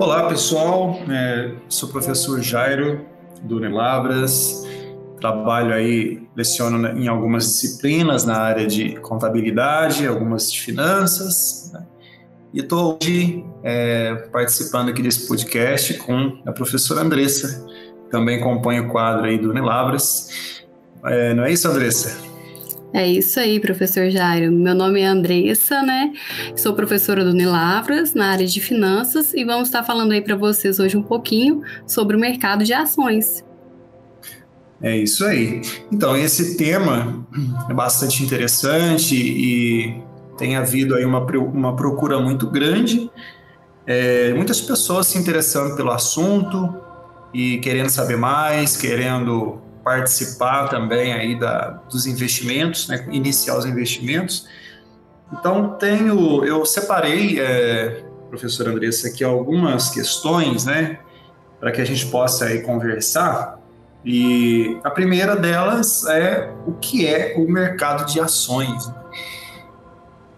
Olá pessoal, é, sou o professor Jairo do Unilavras, trabalho aí, leciono em algumas disciplinas na área de contabilidade, algumas de finanças, né? e estou hoje é, participando aqui desse podcast com a professora Andressa, também compõe o quadro aí do Unilavras. É, não é isso, Andressa? É isso aí, professor Jairo. Meu nome é Andressa, né? Sou professora do Unilavras na área de finanças e vamos estar falando aí para vocês hoje um pouquinho sobre o mercado de ações. É isso aí. Então, esse tema é bastante interessante e tem havido aí uma, uma procura muito grande. É, muitas pessoas se interessando pelo assunto e querendo saber mais, querendo participar também aí da, dos investimentos, né, iniciar os investimentos. Então tenho, eu separei, é, professor Andressa, aqui algumas questões, né, para que a gente possa aí conversar. E a primeira delas é o que é o mercado de ações né?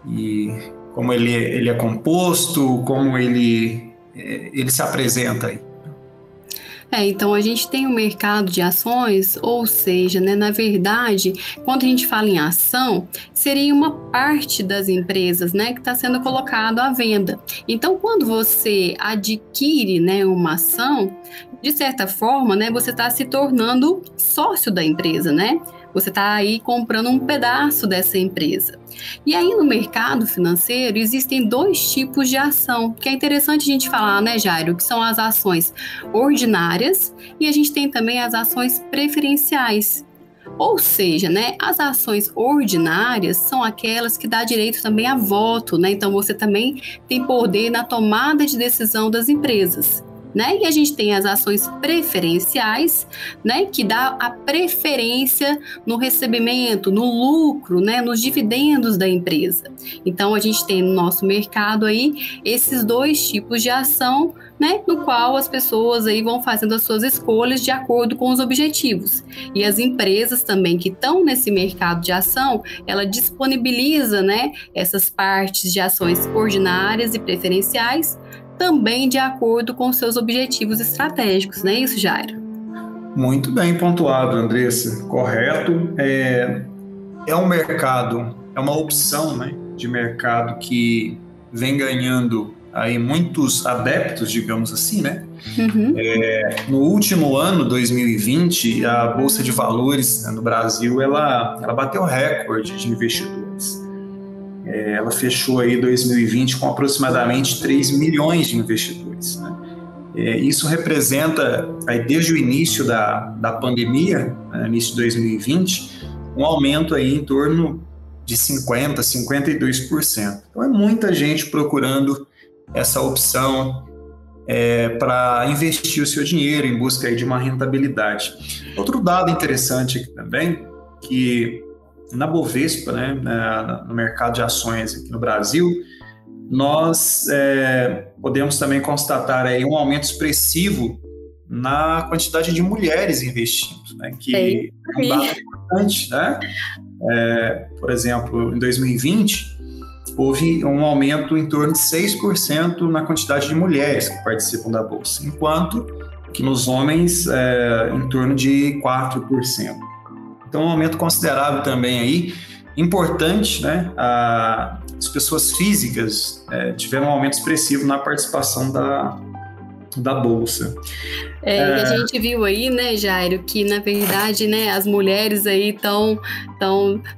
e como ele, ele é composto, como ele, é, ele se apresenta aí. É, então a gente tem o um mercado de ações, ou seja, né, na verdade, quando a gente fala em ação, seria uma parte das empresas, né, que está sendo colocado à venda. Então, quando você adquire, né, uma ação, de certa forma, né, você está se tornando sócio da empresa, né? Você está aí comprando um pedaço dessa empresa. E aí no mercado financeiro existem dois tipos de ação, que é interessante a gente falar, né, Jairo, que são as ações ordinárias e a gente tem também as ações preferenciais. Ou seja, né, as ações ordinárias são aquelas que dá direito também a voto, né? Então você também tem poder na tomada de decisão das empresas né? E a gente tem as ações preferenciais, né, que dá a preferência no recebimento, no lucro, né, nos dividendos da empresa. Então a gente tem no nosso mercado aí esses dois tipos de ação, né, no qual as pessoas aí vão fazendo as suas escolhas de acordo com os objetivos. E as empresas também que estão nesse mercado de ação, ela disponibiliza, né, essas partes de ações ordinárias e preferenciais também de acordo com seus objetivos estratégicos, não é isso, Jairo? Muito bem pontuado, Andressa. Correto. É, é um mercado, é uma opção né, de mercado que vem ganhando aí muitos adeptos, digamos assim, né? Uhum. É, no último ano, 2020, a Bolsa de Valores né, no Brasil, ela, ela bateu recorde de investidores. É, ela fechou aí 2020 com aproximadamente 3 milhões de investidores. Né? É, isso representa, aí, desde o início da, da pandemia, né, início de 2020, um aumento aí em torno de 50%, 52%. Então é muita gente procurando essa opção é, para investir o seu dinheiro em busca aí de uma rentabilidade. Outro dado interessante aqui também, que na Bovespa, né, no mercado de ações aqui no Brasil, nós é, podemos também constatar aí um aumento expressivo na quantidade de mulheres investindo, né, que é, é um dado importante, né? É, por exemplo, em 2020 houve um aumento em torno de 6% na quantidade de mulheres que participam da bolsa, enquanto que nos homens é, em torno de 4%. Então, um aumento considerável também aí. Importante, né? A, as pessoas físicas é, tiveram um aumento expressivo na participação da, da bolsa. É, é... A gente viu aí, né, Jairo, que na verdade, né, as mulheres aí estão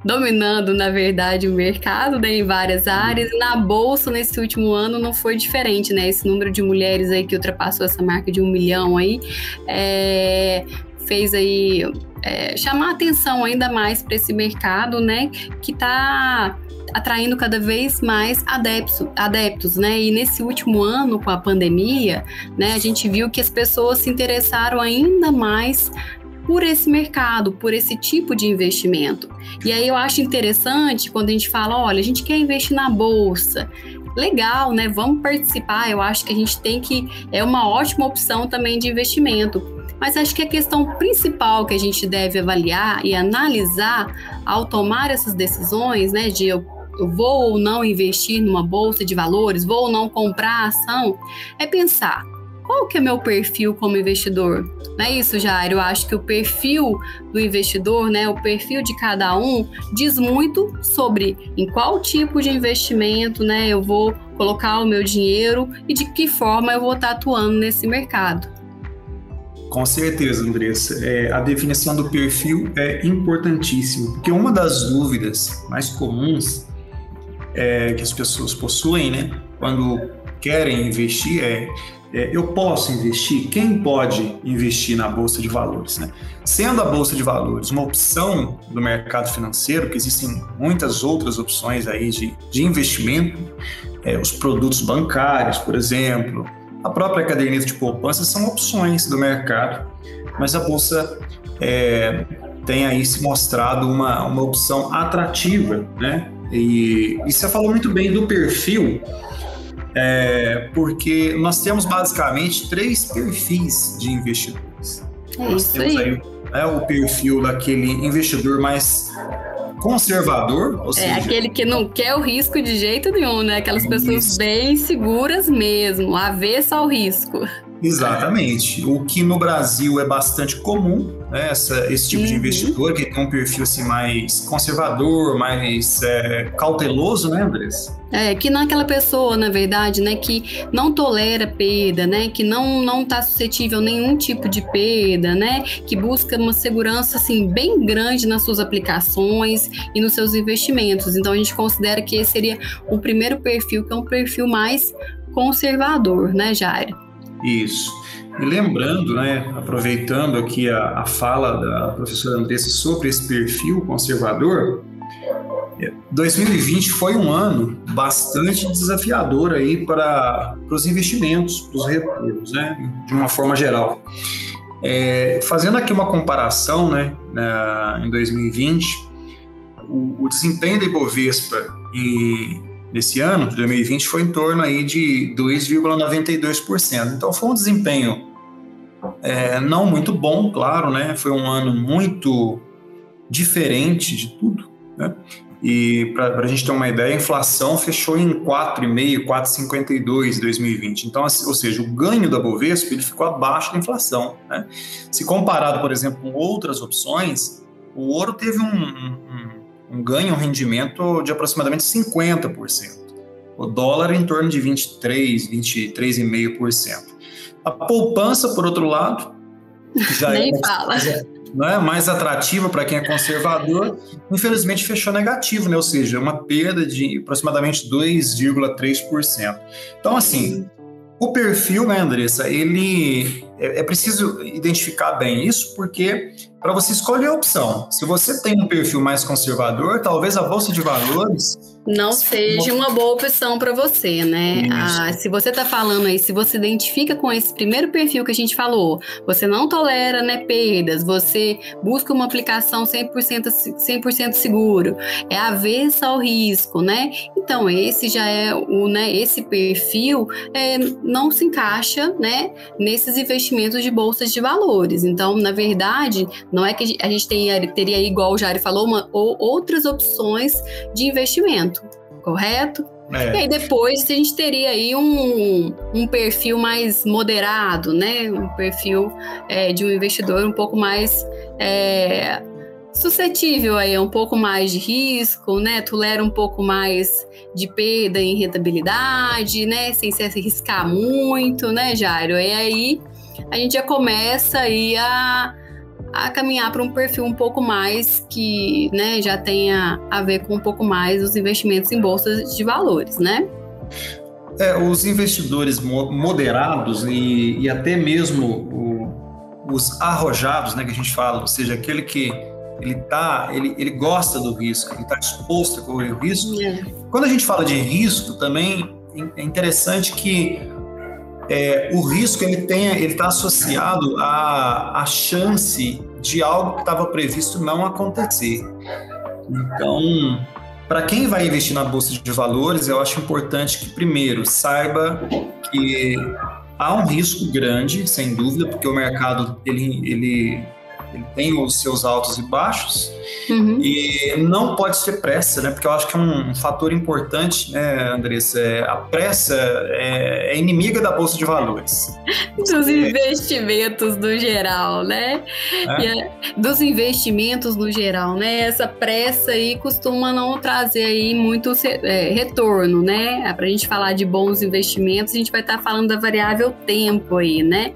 dominando, na verdade, o mercado né, em várias áreas. E na bolsa nesse último ano não foi diferente, né? Esse número de mulheres aí que ultrapassou essa marca de um milhão aí é, fez aí é, chamar atenção ainda mais para esse mercado, né, que está atraindo cada vez mais adeptos, adeptos, né? E nesse último ano com a pandemia, né, a gente viu que as pessoas se interessaram ainda mais por esse mercado, por esse tipo de investimento. E aí eu acho interessante quando a gente fala, olha, a gente quer investir na bolsa. Legal, né? Vamos participar. Eu acho que a gente tem que é uma ótima opção também de investimento mas acho que a questão principal que a gente deve avaliar e analisar ao tomar essas decisões, né, de eu, vou ou não investir numa bolsa de valores, vou ou não comprar ação, é pensar qual que é meu perfil como investidor? Não é isso, Jair? Eu acho que o perfil do investidor, né, o perfil de cada um, diz muito sobre em qual tipo de investimento né, eu vou colocar o meu dinheiro e de que forma eu vou estar atuando nesse mercado. Com certeza, Andressa. É, a definição do perfil é importantíssima, porque uma das dúvidas mais comuns é, que as pessoas possuem, né, quando querem investir, é, é, eu posso investir? Quem pode investir na bolsa de valores? Né? Sendo a bolsa de valores uma opção do mercado financeiro, que existem muitas outras opções aí de, de investimento, é, os produtos bancários, por exemplo, a própria caderneta de poupança são opções do mercado, mas a bolsa é, tem aí se mostrado uma, uma opção atrativa, né? E, e você falou muito bem do perfil, é, porque nós temos basicamente três perfis de investidores. É nós temos aí, né, o perfil daquele investidor mais conservador, ou é, seja, é aquele que não quer o risco de jeito nenhum, né? Aquelas pessoas isso. bem seguras mesmo, avessa ao risco. Exatamente. O que no Brasil é bastante comum, né, essa, esse tipo uhum. de investidor que tem um perfil assim, mais conservador, mais é, cauteloso, né, Andressa? É, que não é aquela pessoa, na verdade, né, que não tolera perda, né, que não não está suscetível a nenhum tipo de perda, né, que busca uma segurança assim bem grande nas suas aplicações e nos seus investimentos. Então a gente considera que esse seria o primeiro perfil, que é um perfil mais conservador, né, Jair? Isso. E lembrando, né, aproveitando aqui a, a fala da professora Andressa sobre esse perfil conservador, 2020 foi um ano bastante desafiador aí para, para os investimentos, para os retornos, né, de uma forma geral. É, fazendo aqui uma comparação, né, na, em 2020, o, o desempenho da Ibovespa em nesse ano, de 2020, foi em torno aí de 2,92%. Então foi um desempenho é, não muito bom, claro, né? Foi um ano muito diferente de tudo, né? E para a gente ter uma ideia, a inflação fechou em 4,5, 4,52 em 2020. Então, assim, ou seja, o ganho da Bovespa ele ficou abaixo da inflação. Né? Se comparado, por exemplo, com outras opções, o ouro teve um, um, um ganho, um rendimento de aproximadamente 50%. O dólar em torno de 23, 23,5%. A poupança, por outro lado, já Nem é fala. Né, mais atrativa para quem é conservador, infelizmente fechou negativo, né? ou seja, uma perda de aproximadamente 2,3%. Então, assim, o perfil, né, Andressa, ele é, é preciso identificar bem isso, porque para você escolher a opção, se você tem um perfil mais conservador, talvez a bolsa de valores não seja uma boa opção para você, né? Ah, se você está falando aí, se você identifica com esse primeiro perfil que a gente falou, você não tolera né, perdas, você busca uma aplicação 100%, 100 seguro, é avessa ao risco, né? Então, esse já é o, né, esse perfil é, não se encaixa, né, nesses investimentos de bolsas de valores. Então, na verdade, não é que a gente tenha, teria, igual o Jari falou, uma, ou outras opções de investimento, correto? É. E aí depois a gente teria aí um, um perfil mais moderado, né? Um perfil é, de um investidor um pouco mais é, suscetível aí, um pouco mais de risco, né? Tolera um pouco mais de perda em rentabilidade, né? Sem se arriscar muito, né, Jairo? E aí a gente já começa aí a, a caminhar para um perfil um pouco mais que, né, já tenha a ver com um pouco mais os investimentos em bolsas de valores, né? É, os investidores moderados e, e até mesmo o, os arrojados, né, que a gente fala, ou seja, aquele que ele tá, ele, ele gosta do risco, ele está disposto a correr o risco. É. Quando a gente fala de risco, também é interessante que é, o risco ele tem, ele está associado à, à chance de algo que estava previsto não acontecer. Então, para quem vai investir na bolsa de valores, eu acho importante que primeiro saiba que há um risco grande, sem dúvida, porque o mercado ele, ele Ele tem os seus altos e baixos. Uhum. E não pode ser pressa, né? Porque eu acho que é um fator importante, né, Andressa? É, a pressa é, é, inimiga da Bolsa de Valores. Dos investimentos no geral, né? É? dos investimentos no geral, né? Essa pressa aí costuma não trazer aí muito é, retorno, né? Para a gente falar de bons investimentos, a gente vai estar tá falando da variável tempo aí, né?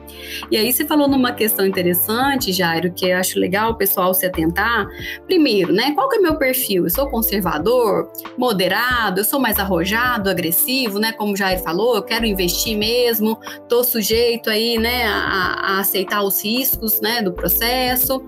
E aí você falou numa questão interessante, Jairo, que eu acho legal o pessoal se atentar. Primeiro, né? Qual que é meu perfil? Eu sou conservador, moderado, eu sou mais arrojado, agressivo, né? Como o Jairo falou, eu quero investir mesmo, tô sujeito aí, né, a, a aceitar os riscos, né, do processo.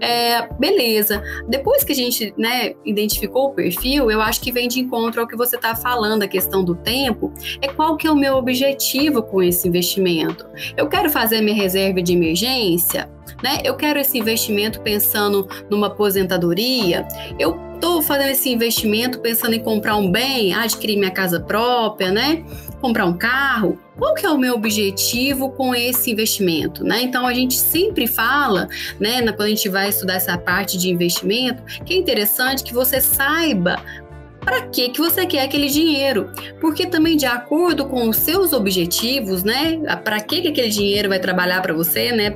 É, beleza. Depois que a gente, né, identificou o perfil, eu acho que vem de encontro ao que você está falando, a questão do tempo, é qual que é o meu objetivo com esse investimento. Eu quero fazer minha reserva de emergência, né? Eu quero esse investimento pensando numa aposentadoria. Eu estou fazendo esse investimento pensando em comprar um bem, adquirir minha casa própria, né? Comprar um carro. Qual que é o meu objetivo com esse investimento, né? Então a gente sempre fala, né, quando a gente vai estudar essa parte de investimento, que é interessante que você saiba para que que você quer aquele dinheiro? Porque também de acordo com os seus objetivos, né? Para que que aquele dinheiro vai trabalhar para você, né?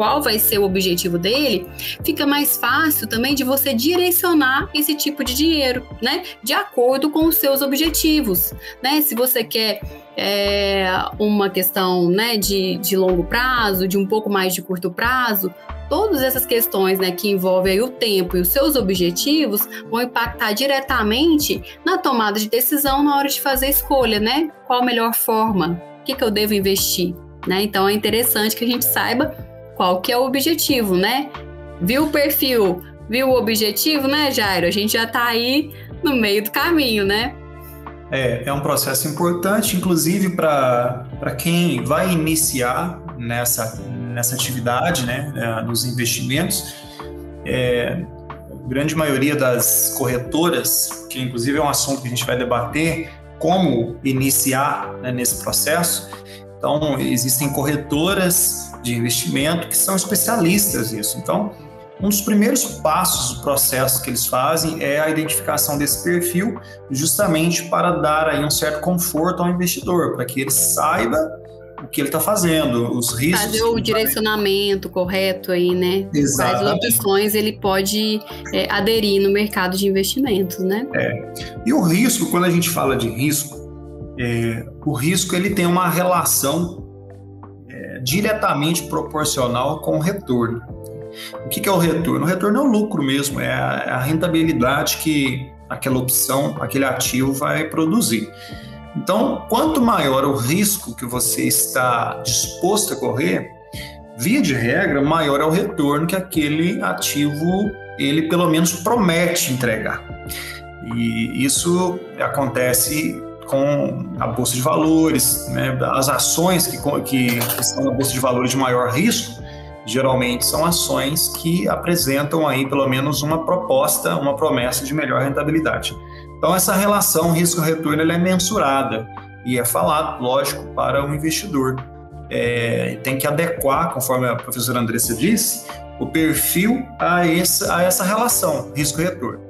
Qual vai ser o objetivo dele, fica mais fácil também de você direcionar esse tipo de dinheiro, né? De acordo com os seus objetivos, né? Se você quer é, uma questão né, de, de longo prazo, de um pouco mais de curto prazo, todas essas questões né, que envolvem o tempo e os seus objetivos vão impactar diretamente na tomada de decisão na hora de fazer a escolha, né? Qual a melhor forma? O que, que eu devo investir? Né? Então é interessante que a gente saiba qual que é o objetivo, né? Viu o perfil, viu o objetivo, né, Jairo? A gente já está aí no meio do caminho, né? É, é um processo importante, inclusive para quem vai iniciar nessa, nessa atividade, né, é, nos investimentos. É, a grande maioria das corretoras, que inclusive é um assunto que a gente vai debater, como iniciar né, nesse processo. Então, existem corretoras de investimento que são especialistas nisso. Então, um dos primeiros passos do processo que eles fazem é a identificação desse perfil, justamente para dar aí um certo conforto ao investidor, para que ele saiba o que ele está fazendo, os riscos. Fazer o direcionamento vai... correto aí, né? Exatamente. Quais opções ele pode é, aderir no mercado de investimentos, né? É. E o risco, quando a gente fala de risco, é, o risco ele tem uma relação diretamente proporcional com o retorno. O que é o retorno? O retorno é o lucro mesmo, é a, é rentabilidade que aquela opção, aquele ativo vai produzir. Então, quanto maior o risco que você está disposto a correr, via de regra, maior é o retorno que aquele ativo ele pelo menos promete entregar. E isso acontece com a bolsa de valores, né? as ações que, que estão na bolsa de valores de maior risco, geralmente são ações que apresentam aí pelo menos uma proposta, uma promessa de melhor rentabilidade. Então essa relação risco-retorno é mensurada e é falado, lógico, para o investidor. É, tem que adequar, conforme a professora Andressa disse, o perfil a essa, a essa relação risco-retorno.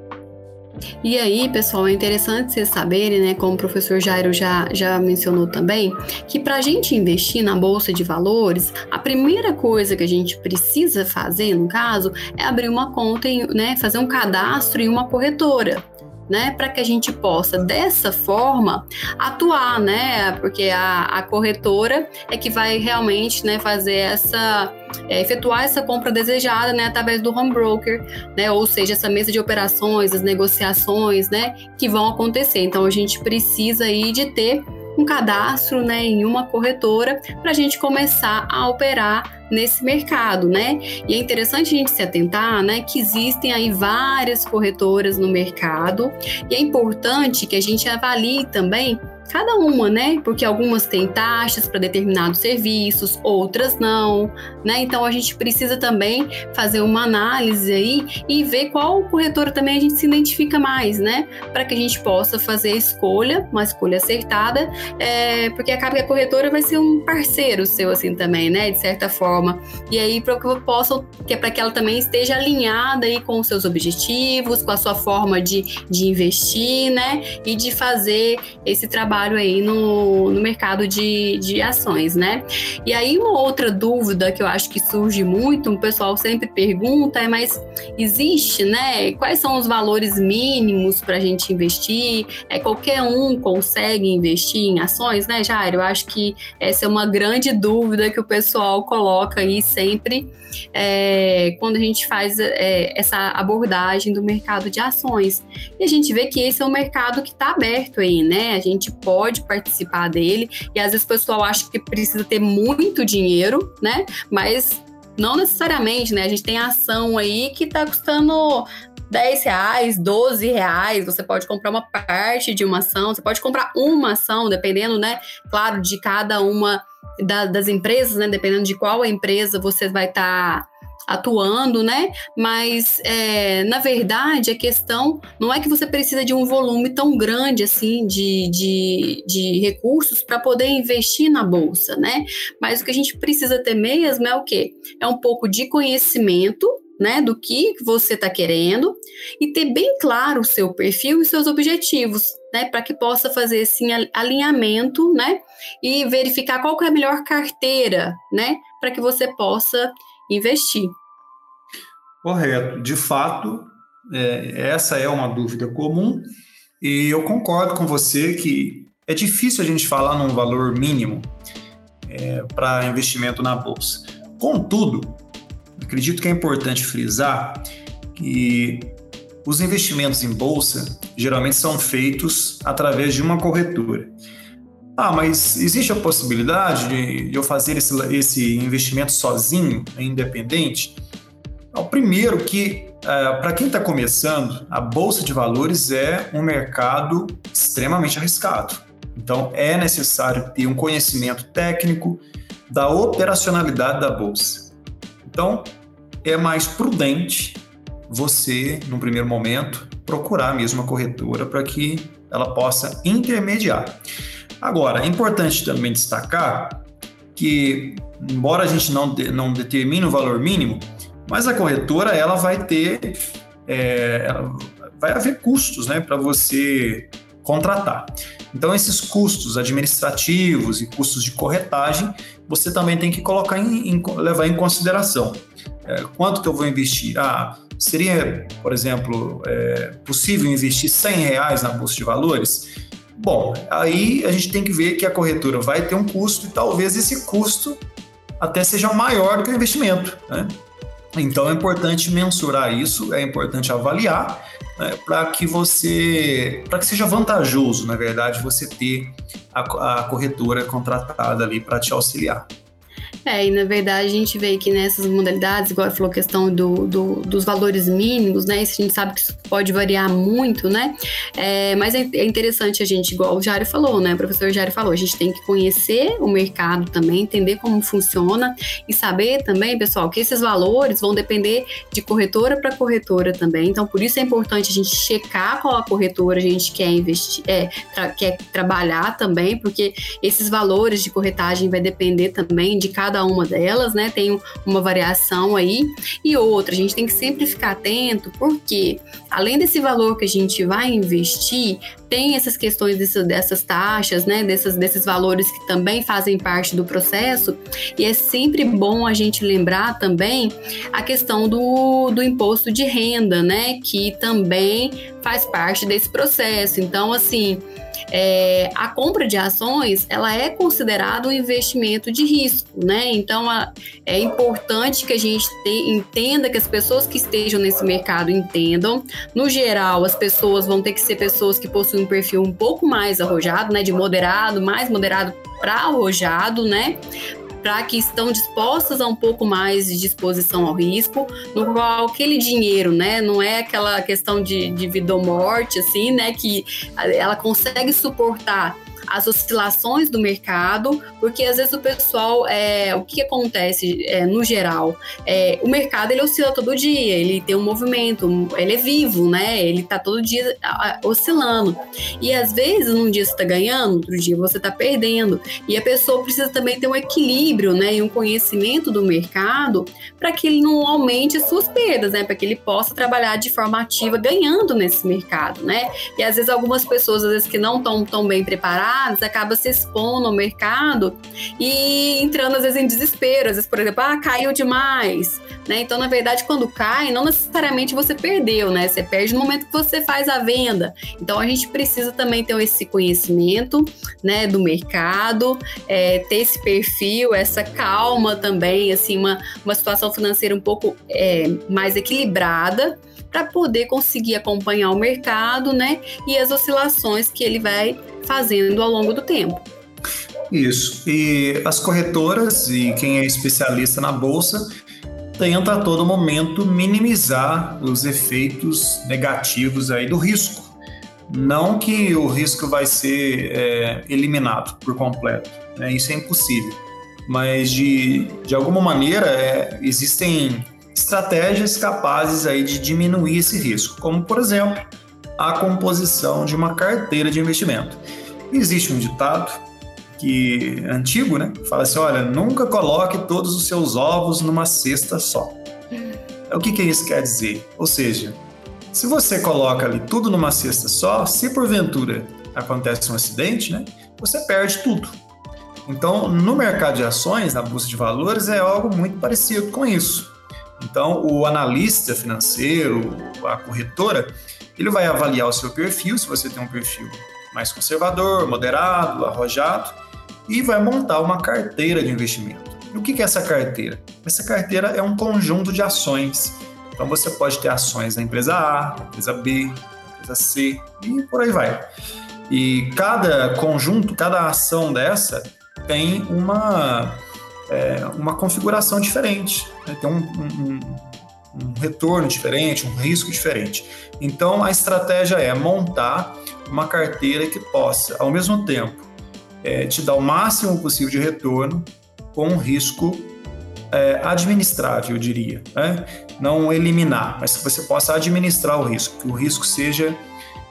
E aí, pessoal, é interessante vocês saberem, né, como o professor Jairo já, já mencionou também, que para a gente investir na Bolsa de Valores, a primeira coisa que a gente precisa fazer, no caso, é abrir uma conta, em, né, fazer um cadastro em uma corretora né, para que a gente possa dessa forma atuar, né, porque a, a corretora é que vai realmente, né, fazer essa é, efetuar essa compra desejada, né, através do home broker, né, ou seja, essa mesa de operações, as negociações, né, que vão acontecer. Então a gente precisa aí de ter um cadastro né, em uma corretora para a gente começar a operar nesse mercado, né? E é interessante a gente se atentar, né, que existem aí várias corretoras no mercado e é importante que a gente avalie também cada uma, né? Porque algumas têm taxas para determinados serviços, outras não, né? Então a gente precisa também fazer uma análise aí e ver qual corretora também a gente se identifica mais, né? Para que a gente possa fazer a escolha, uma escolha acertada, é, porque acaba que a corretora vai ser um parceiro seu assim também, né? De certa forma. E aí para que eu possa, que é para que ela também esteja alinhada aí com os seus objetivos, com a sua forma de, de investir, né? E de fazer esse trabalho aí no, no mercado de, de ações, né? E aí uma outra dúvida que eu acho que surge muito, o pessoal sempre pergunta, é mas existe, né? Quais são os valores mínimos para a gente investir? É qualquer um consegue investir em ações, né, Jair? Eu acho que essa é uma grande dúvida que o pessoal coloca aí sempre é, quando a gente faz é, essa abordagem do mercado de ações. E a gente vê que esse é um mercado que está aberto aí, né? A gente pode participar dele e às vezes o pessoal acha que precisa ter muito dinheiro, né? Mas não necessariamente, né? A gente tem ação aí que está custando 10 reais, 12 reais, você pode comprar uma parte de uma ação, você pode comprar uma ação, dependendo, né, claro, de cada uma da, das empresas, né, dependendo de qual empresa você vai estar tá atuando, né? Mas é, na verdade a questão não é que você precisa de um volume tão grande assim de, de, de recursos para poder investir na bolsa, né? Mas o que a gente precisa ter mesmo é o quê? É um pouco de conhecimento né, do que você está querendo e ter bem claro o seu perfil e seus objetivos, né, para que possa fazer esse alinhamento, né, e verificar qual é a melhor carteira, né, para que você possa investir. Correto. De fato, é, essa é uma dúvida comum e eu concordo com você que é difícil a gente falar num valor mínimo é, para investimento na bolsa. Contudo, acredito que é importante frisar que os investimentos em bolsa geralmente são feitos através de uma corretora. Ah, mas existe a possibilidade de, eu fazer esse, esse investimento sozinho, independente? O primeiro que, é, para quem está começando, a bolsa de valores é um mercado extremamente arriscado. Então, é necessário ter um conhecimento técnico da operacionalidade da bolsa. Então, é mais prudente você, no primeiro momento, procurar mesmo a corretora para que ela possa intermediar. Agora, é importante também destacar que, embora a gente não, de, não determine o valor mínimo, mas a corretora ela vai ter, é, vai haver custos né, para você contratar. Então, esses custos administrativos e custos de corretagem, você também tem que colocar em, em levar em consideração. É, quanto que eu vou investir? Ah, seria, por exemplo, é, possível investir 100 reais na Bolsa de Valores? Bom, aí a gente tem que ver que a corretora vai ter um custo e talvez esse custo até seja maior do que o investimento. Né? Então é importante mensurar isso, é importante avaliar né, para que você, para que seja vantajoso, na verdade, você ter a, a corretora contratada ali para te auxiliar. É, e na verdade a gente vê que nessas modalidades, igual falou a questão do, do, dos valores mínimos, né? Isso a gente sabe que isso pode variar muito, né? É, mas é, é interessante a gente, igual o Jário falou, né? O professor Jário falou, a gente tem que conhecer o mercado também, entender como funciona e saber também, pessoal, que esses valores vão depender de corretora para corretora também. Então, por isso é importante a gente checar qual a corretora a gente quer investir, é, tra quer trabalhar também, porque esses valores de corretagem vai depender também de cada cada uma delas, né? Tem uma variação aí. E outra, a gente tem que sempre ficar atento, porque além desse valor que a gente vai investir, tem essas questões dessas, dessas taxas, né? Dessas, desses valores que também fazem parte do processo. E é sempre bom a gente lembrar também a questão do, do imposto de renda, né? Que também faz parte desse processo. Então, assim é, a compra de ações ela é considerada um investimento de risco, né? Então a, é importante que a gente te, entenda que as pessoas que estejam nesse mercado entendam. No geral, as pessoas vão ter que ser pessoas que possuem um perfil um pouco mais arrojado, né? De moderado, mais moderado para arrojado, né? Para que estão dispostas a um pouco mais de disposição ao risco, no qual aquele dinheiro, né, não é aquela questão de, de vida ou morte, assim, né, que ela consegue suportar as oscilações do mercado, porque às vezes o pessoal, é, o que acontece é, no geral? É, o mercado ele oscila todo dia, ele tem um movimento, ele é vivo, né? Ele tá todo dia oscilando. E às vezes, num dia você tá ganhando, outro dia você tá perdendo. E a pessoa precisa também ter um equilíbrio, né? E um conhecimento do mercado para que ele não aumente as suas perdas, né? Para que ele possa trabalhar de forma ativa, ganhando nesse mercado, né? E às vezes algumas pessoas, às vezes que não estão tão bem preparadas, acabam se expondo ao mercado e entrando às vezes em desespero. Às vezes, por exemplo, ah, caiu demais, né? Então, na verdade, quando cai, não necessariamente você perdeu, né? Você perde no momento que você faz a venda. Então, a gente precisa também ter esse conhecimento, né, do mercado, é, ter esse perfil, essa calma também, assim, uma, uma situação financeira um pouco é, mais equilibrada para poder conseguir acompanhar o mercado, né, e as oscilações que ele vai fazendo ao longo do tempo. Isso. E as corretoras e quem é especialista na bolsa tenta a todo momento minimizar os efeitos negativos aí do risco. Não que o risco vai ser é, eliminado por completo, né? isso é impossível. Mas de, de alguma maneira é, existem estratégias capazes aí de diminuir esse risco, como por exemplo a composição de uma carteira de investimento. Existe um ditado que antigo, né? Fala assim, olha, nunca coloque todos os seus ovos numa cesta só. O que, que isso quer dizer? Ou seja, se você coloca ali tudo numa cesta só, se porventura acontece um acidente, né? Você perde tudo. Então, no mercado de ações, na bolsa de valores, é algo muito parecido com isso. Então, o analista financeiro, a corretora, ele vai avaliar o seu perfil, se você tem um perfil mais conservador, moderado, arrojado, e vai montar uma carteira de investimento. E o que é essa carteira? Essa carteira é um conjunto de ações. Então você pode ter ações da empresa A, da empresa B, da empresa C e por aí vai. E cada conjunto, cada ação dessa tem uma, é, uma configuração diferente, né? tem um, um, um retorno diferente, um risco diferente. Então a estratégia é montar uma carteira que possa, ao mesmo tempo, é, te dar o máximo possível de retorno com um risco é, administrável, eu diria. Né? Não eliminar, mas que você possa administrar o risco, que o risco seja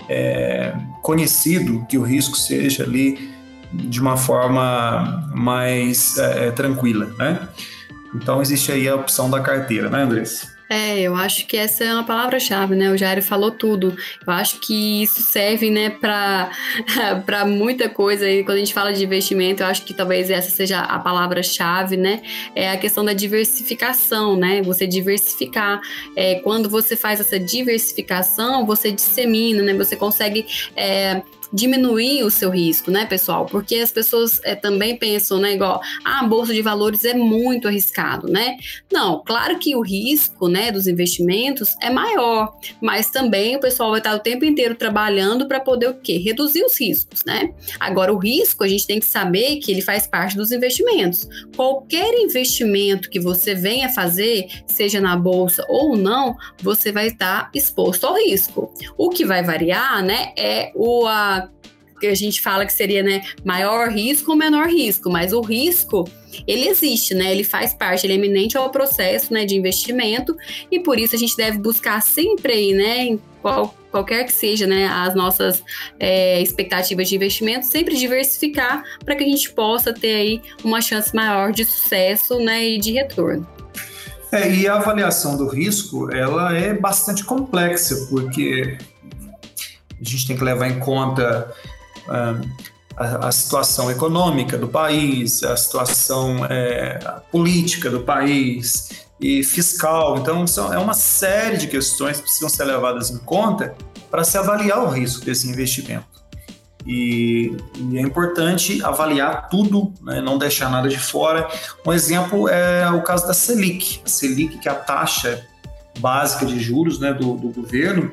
é, conhecido, que o risco seja ali de uma forma mais é, é tranquila. Né? Então, existe aí a opção da carteira, né, Andressa? É, eu acho que essa é uma palavra-chave, né? O Jairo falou tudo. Eu acho que isso serve, né, para muita coisa. E quando a gente fala de investimento, eu acho que talvez essa seja a palavra-chave, né? É a questão da diversificação, né? Você diversificar. É, quando você faz essa diversificação, você dissemina, né? Você consegue. É, diminuir o seu risco, né, pessoal? Porque as pessoas é, também pensam, né, igual, ah, a bolsa de valores é muito arriscado, né? Não, claro que o risco, né, dos investimentos é maior, mas também o pessoal vai estar o tempo inteiro trabalhando para poder o quê? Reduzir os riscos, né? Agora, o risco, a gente tem que saber que ele faz parte dos investimentos. Qualquer investimento que você venha fazer, seja na bolsa ou não, você vai estar exposto ao risco. O que vai variar, né, é o a que a gente fala que seria, né, maior risco ou menor risco, mas o risco, ele existe, né, ele faz parte, ele é eminente ao processo, né, de investimento e por isso a gente deve buscar sempre aí, né, em qual, qualquer que seja, né, as nossas é, expectativas de investimento, sempre diversificar para que a gente possa ter aí uma chance maior de sucesso, né, e de retorno. É, e a avaliação do risco, ela é bastante complexa, porque a gente tem que levar em conta a, a, situação econômica do país, a situação é, política do país e fiscal. Então, são, é uma série de questões que precisam ser levadas em conta para se avaliar o risco desse investimento. E, e é importante avaliar tudo, né, não deixar nada de fora. Um exemplo é o caso da Selic. A Selic, que é a taxa básica de juros né, do, do governo,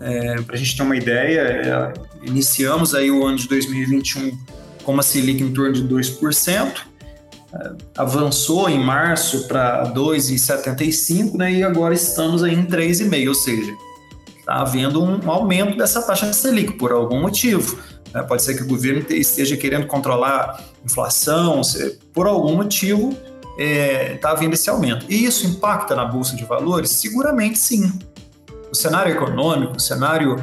é, para a gente ter uma ideia, é, iniciamos aí o ano de 2021 com uma Selic em torno de 2%, é, avançou em março para 2,75%, né, e agora estamos aí em 3,5%, ou seja, está havendo um aumento dessa taxa Selic por algum motivo. Né? Pode ser que o governo esteja querendo controlar inflação, por algum motivo está é, tá havendo esse aumento. E isso impacta na Bolsa de Valores? Seguramente sim. Cenário econômico, o cenário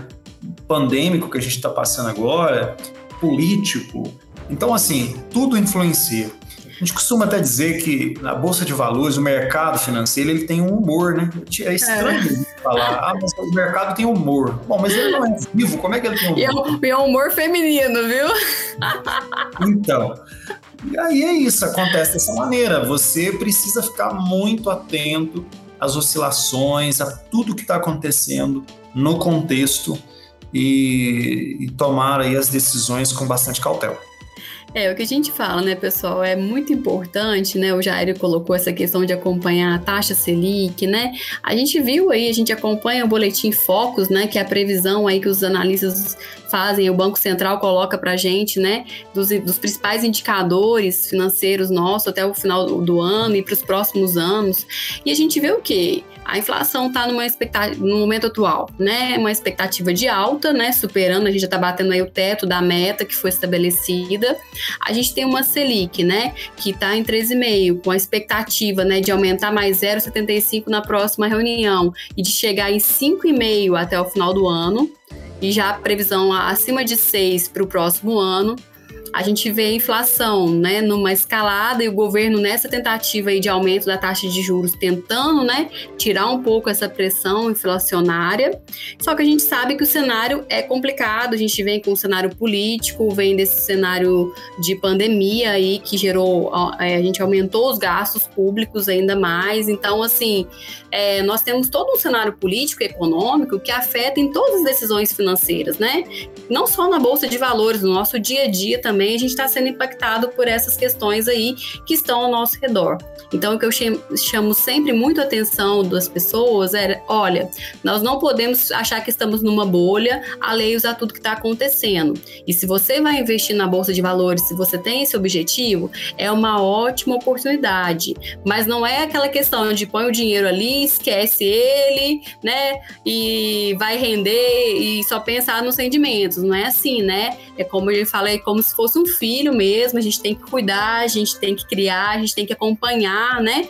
pandêmico que a gente está passando agora, político. Então, assim, tudo influencia. A gente costuma até dizer que na bolsa de valores, o mercado financeiro, ele tem um humor, né? É estranho é. falar, ah, mas o mercado tem humor. Bom, mas ele não é vivo, como é que ele tem humor? E é um humor feminino, viu? Então, e aí é isso, acontece dessa maneira. Você precisa ficar muito atento às oscilações, a tudo que está acontecendo no contexto e, e tomar aí as decisões com bastante cautela. É, o que a gente fala, né, pessoal, é muito importante, né, o Jair colocou essa questão de acompanhar a taxa Selic, né, a gente viu aí, a gente acompanha o boletim Focus, né, que é a previsão aí que os analistas fazem, o Banco Central coloca pra gente, né, dos, dos principais indicadores financeiros nossos até o final do, ano e para os próximos anos, e a gente vê o quê? A inflação está numa expectativa, no momento atual, né? Uma expectativa de alta, né? Superando, a gente já está batendo aí o teto da meta que foi estabelecida. A gente tem uma Selic, né? Que está em 13,5, com a expectativa, né, de aumentar mais 0,75 na próxima reunião e de chegar em 5,5 até o final do ano. E já a previsão acima de 6 para o próximo ano a gente vê a inflação né, numa escalada e o governo nessa tentativa de aumento da taxa de juros tentando né, tirar um pouco essa pressão inflacionária. Só que a gente sabe que o cenário é complicado, a gente vem com um cenário político, vem desse cenário de pandemia aí que gerou, é, a gente aumentou os gastos públicos ainda mais. Então, assim, é, nós temos todo um cenário político e econômico que afeta em todas as decisões financeiras, né? Não só na Bolsa de Valores, no nosso dia a dia também também a gente está sendo impactado por essas questões aí que estão ao nosso redor. Então, o que eu chamo sempre muito a atenção das pessoas é: olha, nós não podemos achar que estamos numa bolha alheios a tudo que está acontecendo. E se você vai investir na bolsa de valores, se você tem esse objetivo, é uma ótima oportunidade. Mas não é aquela questão de põe o dinheiro ali, esquece ele, né? E vai render e só pensar nos rendimentos. Não é assim, né? É como eu falei, é como se fosse fosse um filho mesmo, a gente tem que cuidar, a gente tem que criar, a gente tem que acompanhar, né?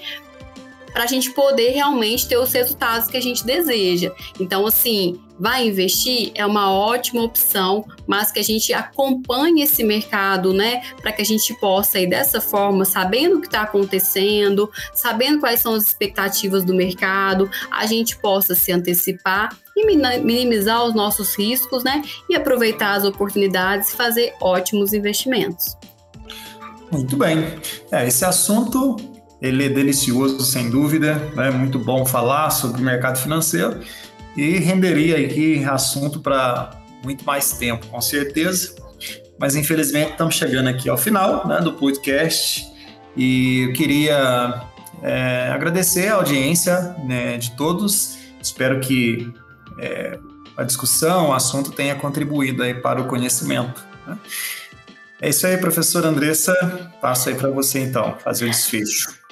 Para a gente poder realmente ter os resultados que a gente deseja. Então, assim, vai investir é uma ótima opção, mas que a gente acompanhe esse mercado, né, para que a gente possa ir dessa forma, sabendo o que está acontecendo, sabendo quais são as expectativas do mercado, a gente possa se antecipar e minimizar os nossos riscos, né? E aproveitar as oportunidades e fazer ótimos investimentos. Muito bem. É, esse assunto ele é delicioso, sem dúvida, é né? muito bom falar sobre o mercado financeiro e renderia aqui assunto para muito mais tempo, com certeza. Mas infelizmente estamos chegando aqui ao final né, do podcast e eu queria é, agradecer a audiência né, de todos. Espero que é, a discussão, o assunto tenha contribuído aí para o conhecimento. Né? É isso aí, professora Andressa. Passo aí para você então, fazer o desfecho.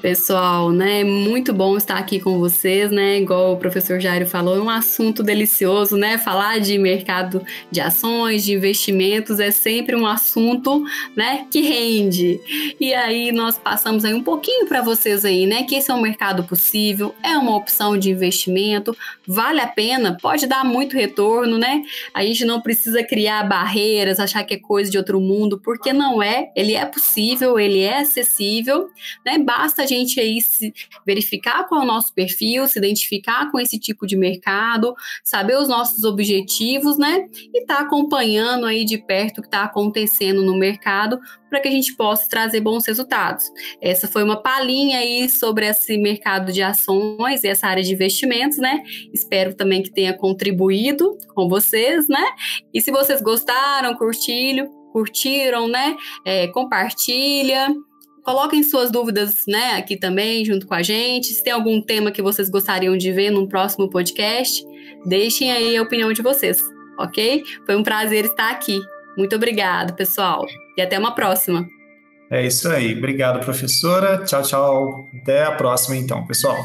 Pessoal, né? Muito bom estar aqui com vocês, né? Igual o professor Jairo falou, é um assunto delicioso, né? Falar de mercado de ações, de investimentos é sempre um assunto, né, que rende. E aí nós passamos aí um pouquinho para vocês aí, né, que esse é um mercado possível, é uma opção de investimento, vale a pena, pode dar muito retorno, né? A gente não precisa criar barreiras, achar que é coisa de outro mundo, porque não é, ele é possível, ele é acessível, né? Basta gente aí se verificar qual é o nosso perfil, se identificar com esse tipo de mercado, saber os nossos objetivos, né? E tá acompanhando aí de perto o que está acontecendo no mercado para que a gente possa trazer bons resultados. Essa foi uma palhinha aí sobre esse mercado de ações e essa área de investimentos, né? Espero também que tenha contribuído com vocês, né? E se vocês gostaram, curtiram, curtiram, né? É, compartilha. Coloquem suas dúvidas, né, aqui também, junto com a gente. Se tem algum tema que vocês gostariam de ver num próximo podcast, deixem aí a opinião de vocês, ok? Foi um prazer estar aqui. Muito obrigada, pessoal. E até uma próxima. É isso aí. Obrigado, professora. Tchau, tchau. Até a próxima, então, pessoal.